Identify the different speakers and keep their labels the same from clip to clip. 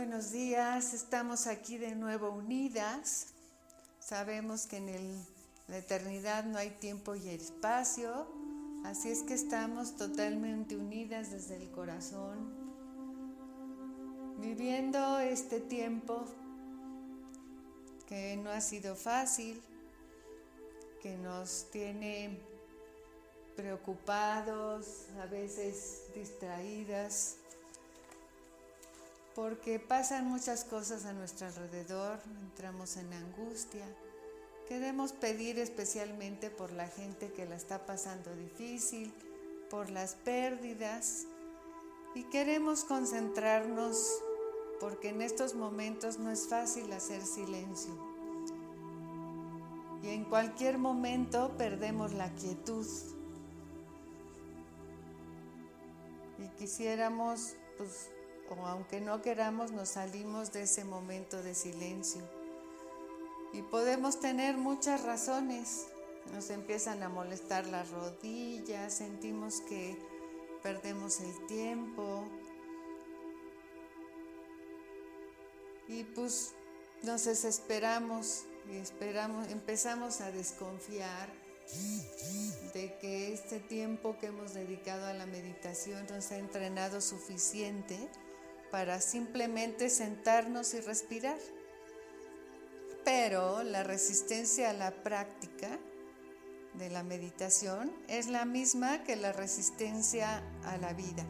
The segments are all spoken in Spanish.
Speaker 1: Buenos días, estamos aquí de nuevo unidas. Sabemos que en la eternidad no hay tiempo y espacio, así es que estamos totalmente unidas desde el corazón, viviendo este tiempo que no ha sido fácil, que nos tiene preocupados, a veces distraídas, porque pasan muchas cosas a nuestro alrededor, entramos en angustia. Queremos pedir especialmente por la gente que la está pasando difícil, por las pérdidas y queremos concentrarnos porque en estos momentos no es fácil hacer silencio. Y en cualquier momento perdemos la quietud. Y quisiéramos pues, o aunque no queramos nos salimos de ese momento de silencio. Y podemos tener muchas razones. Nos empiezan a molestar las rodillas, sentimos que perdemos el tiempo. Y pues nos desesperamos esperamos, empezamos a desconfiar de que este tiempo que hemos dedicado a la meditación nos ha entrenado suficiente para simplemente sentarnos y respirar. Pero la resistencia a la práctica de la meditación es la misma que la resistencia a la vida.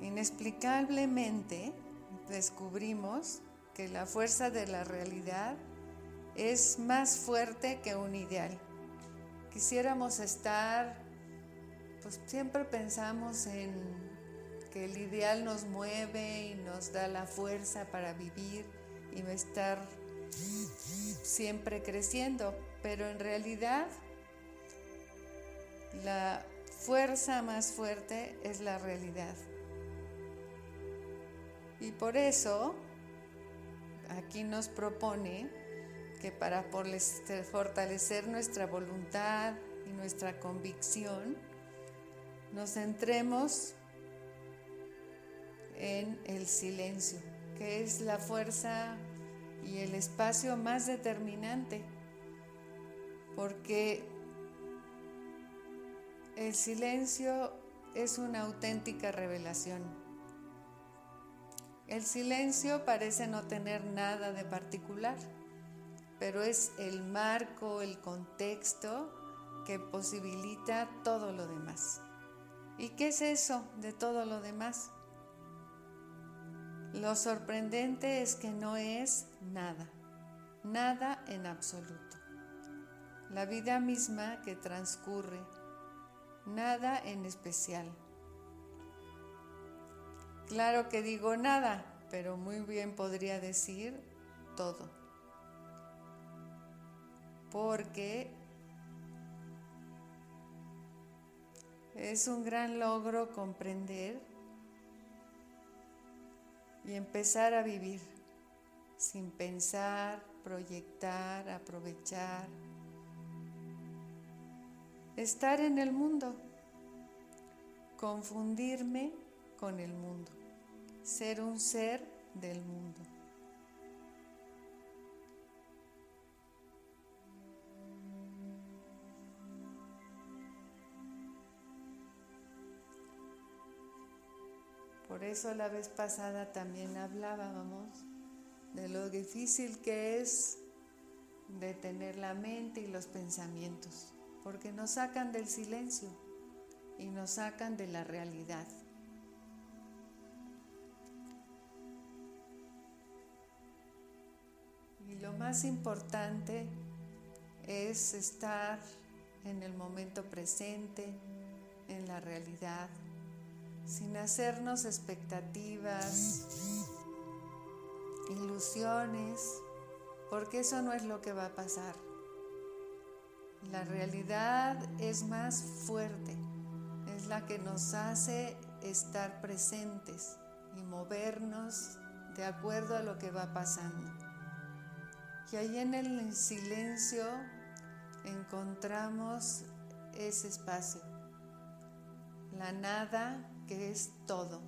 Speaker 1: Inexplicablemente descubrimos que la fuerza de la realidad es más fuerte que un ideal quisiéramos estar, pues siempre pensamos en que el ideal nos mueve y nos da la fuerza para vivir y estar siempre creciendo, pero en realidad la fuerza más fuerte es la realidad. Y por eso aquí nos propone que para fortalecer nuestra voluntad y nuestra convicción, nos centremos en el silencio, que es la fuerza y el espacio más determinante, porque el silencio es una auténtica revelación. El silencio parece no tener nada de particular pero es el marco, el contexto que posibilita todo lo demás. ¿Y qué es eso de todo lo demás? Lo sorprendente es que no es nada, nada en absoluto. La vida misma que transcurre, nada en especial. Claro que digo nada, pero muy bien podría decir todo porque es un gran logro comprender y empezar a vivir sin pensar, proyectar, aprovechar, estar en el mundo, confundirme con el mundo, ser un ser del mundo. Por eso la vez pasada también hablábamos de lo difícil que es detener la mente y los pensamientos, porque nos sacan del silencio y nos sacan de la realidad. Y lo más importante es estar en el momento presente, en la realidad, sin hacernos expectativas, ilusiones, porque eso no es lo que va a pasar. La realidad es más fuerte, es la que nos hace estar presentes y movernos de acuerdo a lo que va pasando. Y ahí en el silencio encontramos ese espacio la nada que es todo,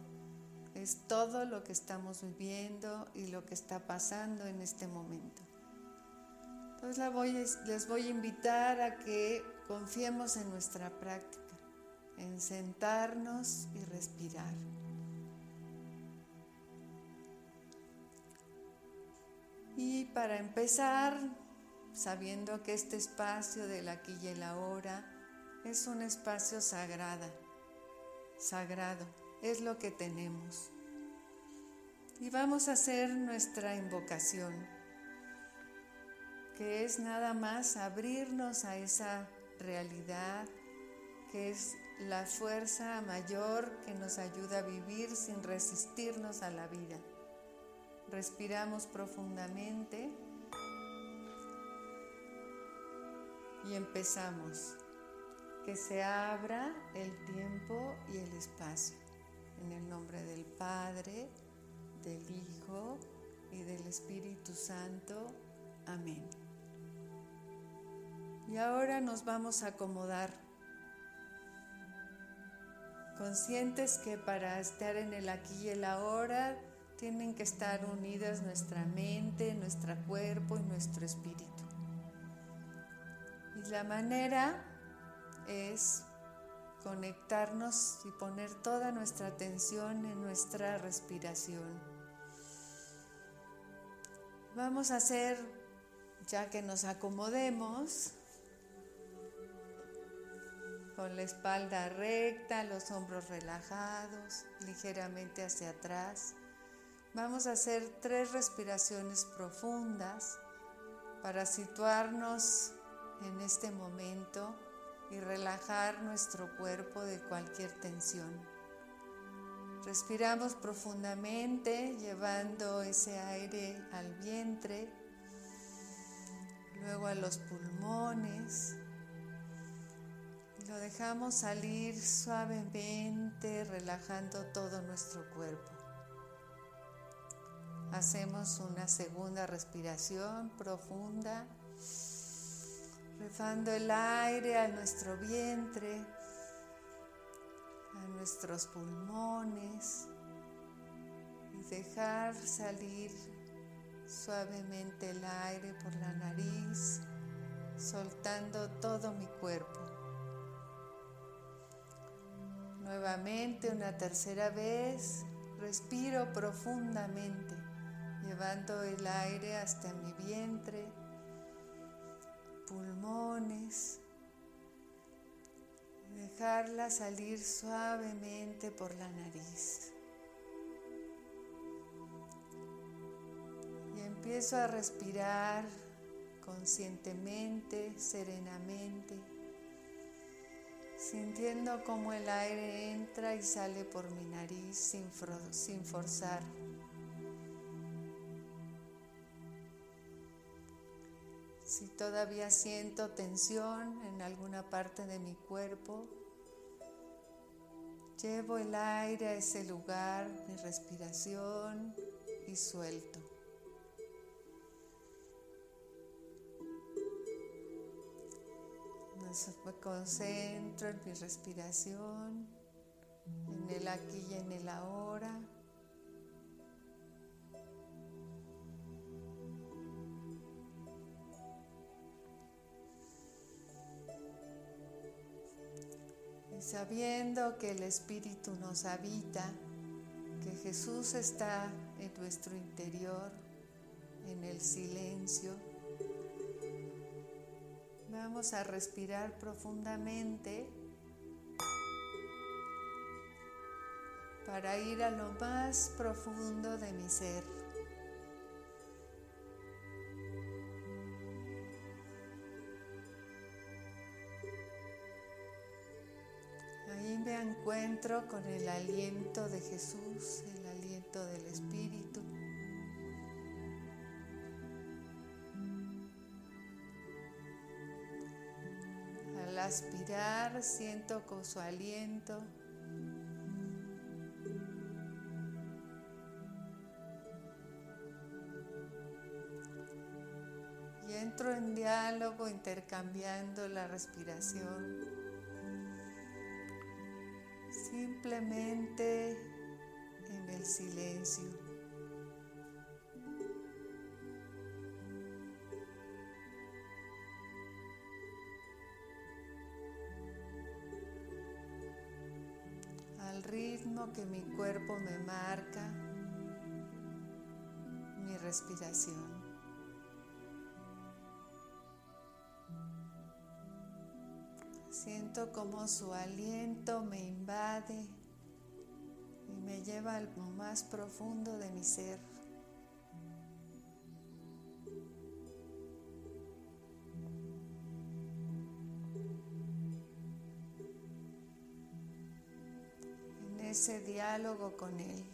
Speaker 1: es todo lo que estamos viviendo y lo que está pasando en este momento. Entonces les voy a invitar a que confiemos en nuestra práctica, en sentarnos y respirar. Y para empezar, sabiendo que este espacio del aquí y el ahora es un espacio sagrado, sagrado, es lo que tenemos. Y vamos a hacer nuestra invocación, que es nada más abrirnos a esa realidad, que es la fuerza mayor que nos ayuda a vivir sin resistirnos a la vida. Respiramos profundamente y empezamos. Que se abra el tiempo y el espacio. En el nombre del Padre, del Hijo y del Espíritu Santo. Amén. Y ahora nos vamos a acomodar, conscientes que para estar en el aquí y el ahora tienen que estar unidas nuestra mente, nuestro cuerpo y nuestro espíritu. Y la manera conectarnos y poner toda nuestra atención en nuestra respiración. Vamos a hacer, ya que nos acomodemos, con la espalda recta, los hombros relajados, ligeramente hacia atrás. Vamos a hacer tres respiraciones profundas para situarnos en este momento y relajar nuestro cuerpo de cualquier tensión. Respiramos profundamente llevando ese aire al vientre, luego a los pulmones. Lo dejamos salir suavemente, relajando todo nuestro cuerpo. Hacemos una segunda respiración profunda, rezando el aire a nuestro vientre, a nuestros pulmones y dejar salir suavemente el aire por la nariz, soltando todo mi cuerpo. Nuevamente, una tercera vez, respiro profundamente llevando el aire hasta mi vientre, pulmones, dejarla salir suavemente por la nariz. Y empiezo a respirar conscientemente, serenamente, sintiendo como el aire entra y sale por mi nariz sin, sin forzar. Todavía siento tensión en alguna parte de mi cuerpo, llevo el aire a ese lugar, mi respiración y suelto. Me concentro en mi respiración, en el aquí y en el ahora. Sabiendo que el Espíritu nos habita, que Jesús está en nuestro interior, en el silencio. Vamos a respirar profundamente para ir a lo más profundo de mi ser. Encuentro con el aliento de Jesús, el aliento del Espíritu. Al aspirar siento con su aliento y entro en diálogo intercambiando la respiración simplemente en el silencio. al ritmo que mi cuerpo me marca, mi respiración. Siento como su aliento me invade lleva al más profundo de mi ser. En ese diálogo con Él.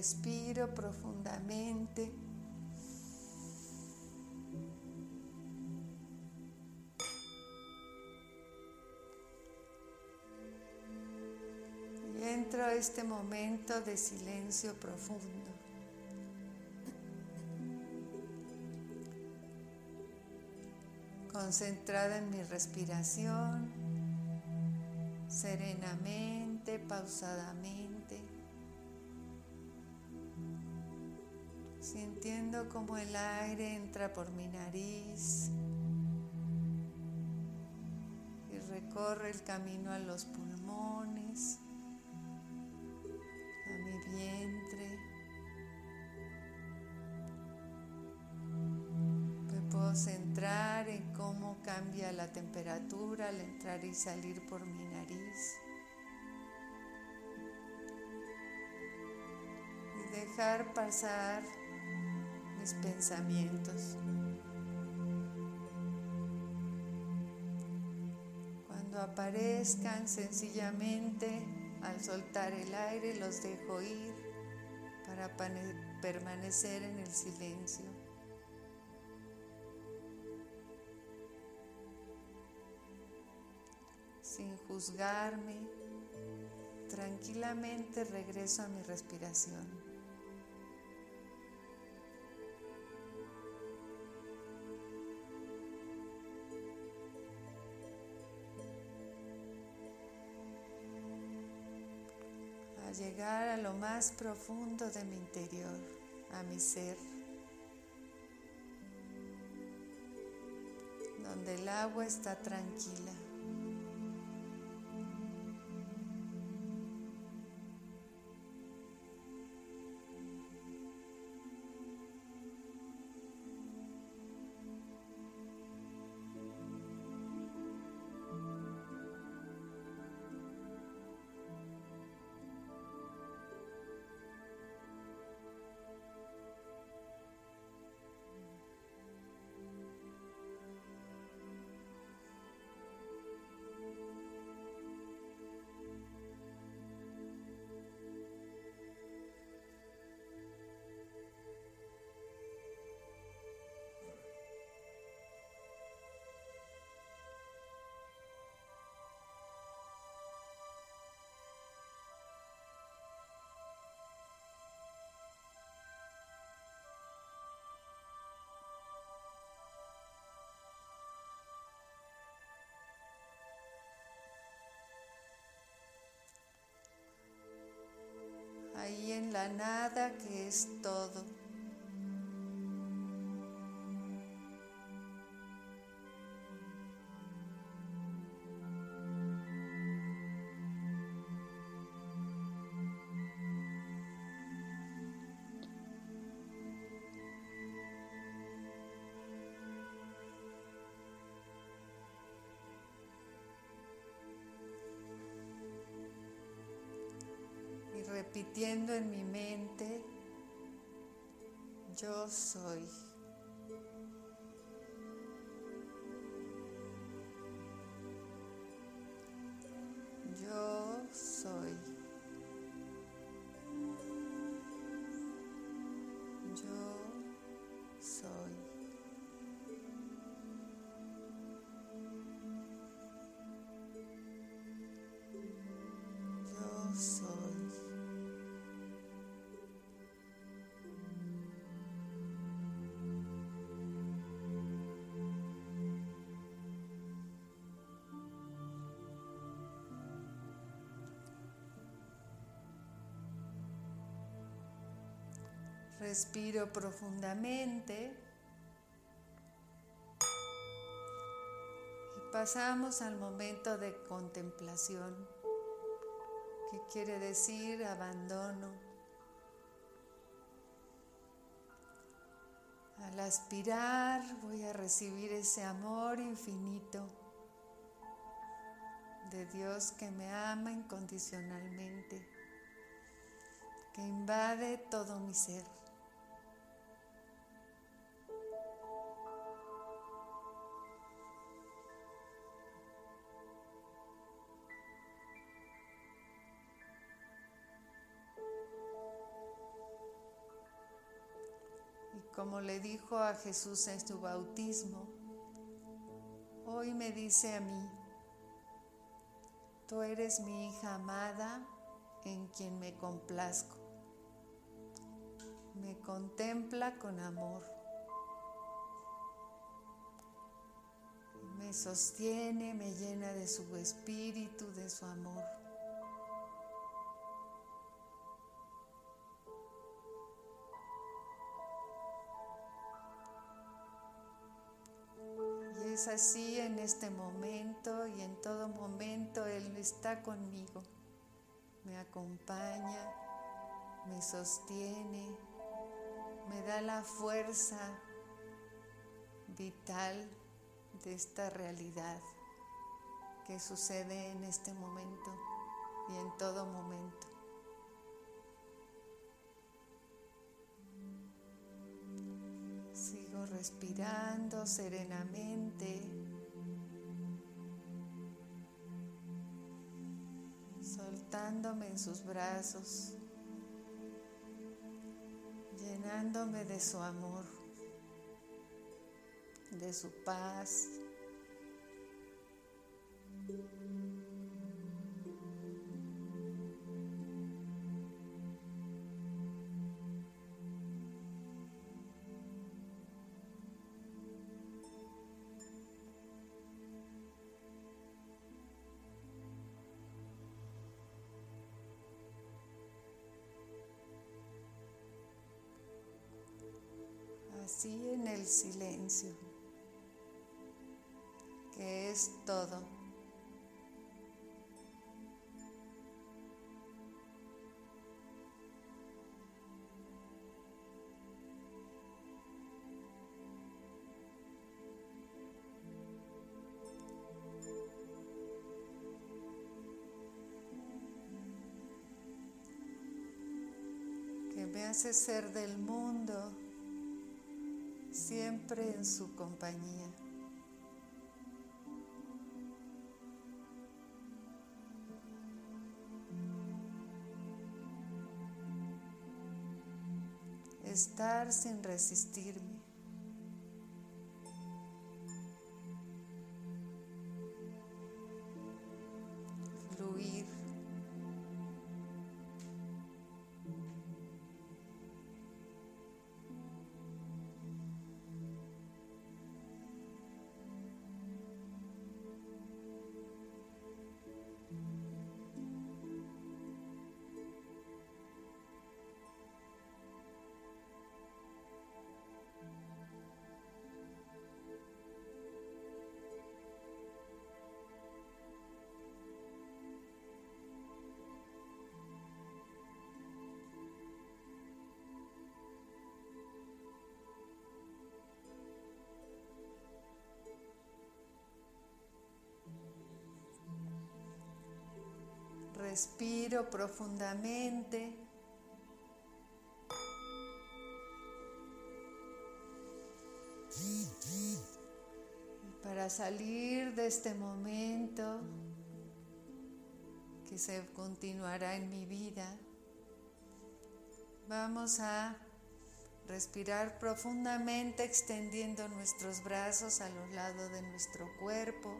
Speaker 1: Respiro profundamente. Y entro a este momento de silencio profundo. Concentrada en mi respiración, serenamente, pausadamente. Sintiendo como el aire entra por mi nariz y recorre el camino a los pulmones, a mi vientre. Me puedo centrar en cómo cambia la temperatura al entrar y salir por mi nariz. Y dejar pasar mis pensamientos. Cuando aparezcan sencillamente al soltar el aire los dejo ir para permanecer en el silencio. Sin juzgarme, tranquilamente regreso a mi respiración. Llegar a lo más profundo de mi interior, a mi ser, donde el agua está tranquila. La nada que es todo. Repitiendo en mi mente, yo soy. Respiro profundamente y pasamos al momento de contemplación, que quiere decir abandono. Al aspirar voy a recibir ese amor infinito de Dios que me ama incondicionalmente, que invade todo mi ser. Como le dijo a Jesús en su bautismo, hoy me dice a mí, tú eres mi hija amada en quien me complazco. Me contempla con amor. Me sostiene, me llena de su espíritu, de su amor. Así en este momento y en todo momento Él está conmigo, me acompaña, me sostiene, me da la fuerza vital de esta realidad que sucede en este momento y en todo momento. Respirando serenamente, soltándome en sus brazos, llenándome de su amor, de su paz. El silencio, que es todo. que me hace ser del mundo siempre en su compañía. Estar sin resistirme. Respiro profundamente. para salir de este momento que se continuará en mi vida, vamos a respirar profundamente extendiendo nuestros brazos a los lados de nuestro cuerpo,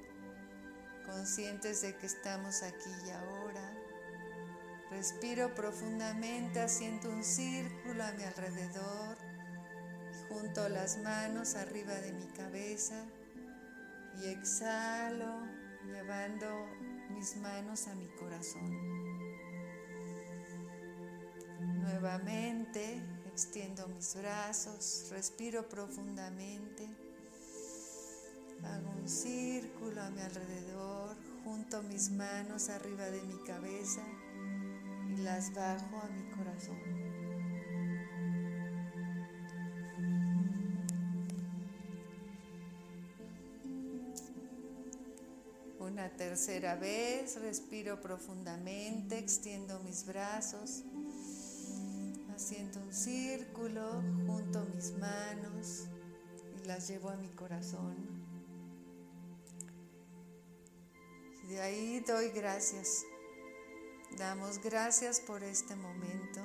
Speaker 1: conscientes de que estamos aquí y ahora. Respiro profundamente haciendo un círculo a mi alrededor, junto las manos arriba de mi cabeza. Y exhalo llevando mis manos a mi corazón. Nuevamente extiendo mis brazos, respiro profundamente, hago un círculo a mi alrededor, junto mis manos arriba de mi cabeza las bajo a mi corazón. Una tercera vez, respiro profundamente, extiendo mis brazos, haciendo un círculo junto mis manos y las llevo a mi corazón. De ahí doy gracias. Damos gracias por este momento,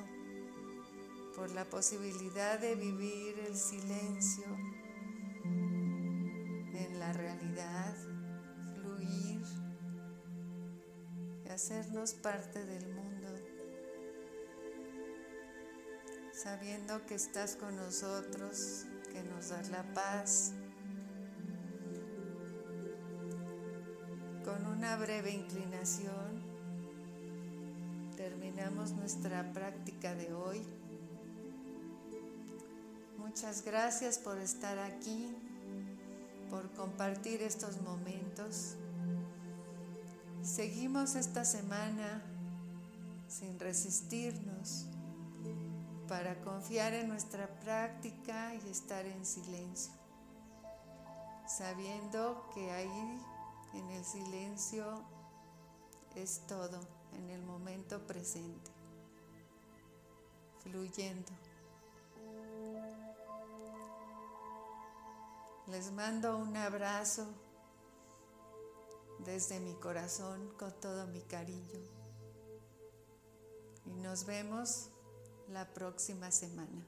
Speaker 1: por la posibilidad de vivir el silencio en la realidad hacernos parte del mundo, sabiendo que estás con nosotros, que nos das la paz. Con una breve inclinación terminamos nuestra práctica de hoy. Muchas gracias por estar aquí, por compartir estos momentos. Seguimos esta semana sin resistirnos para confiar en nuestra práctica y estar en silencio, sabiendo que ahí en el silencio es todo, en el momento presente, fluyendo. Les mando un abrazo desde mi corazón con todo mi cariño. Y nos vemos la próxima semana.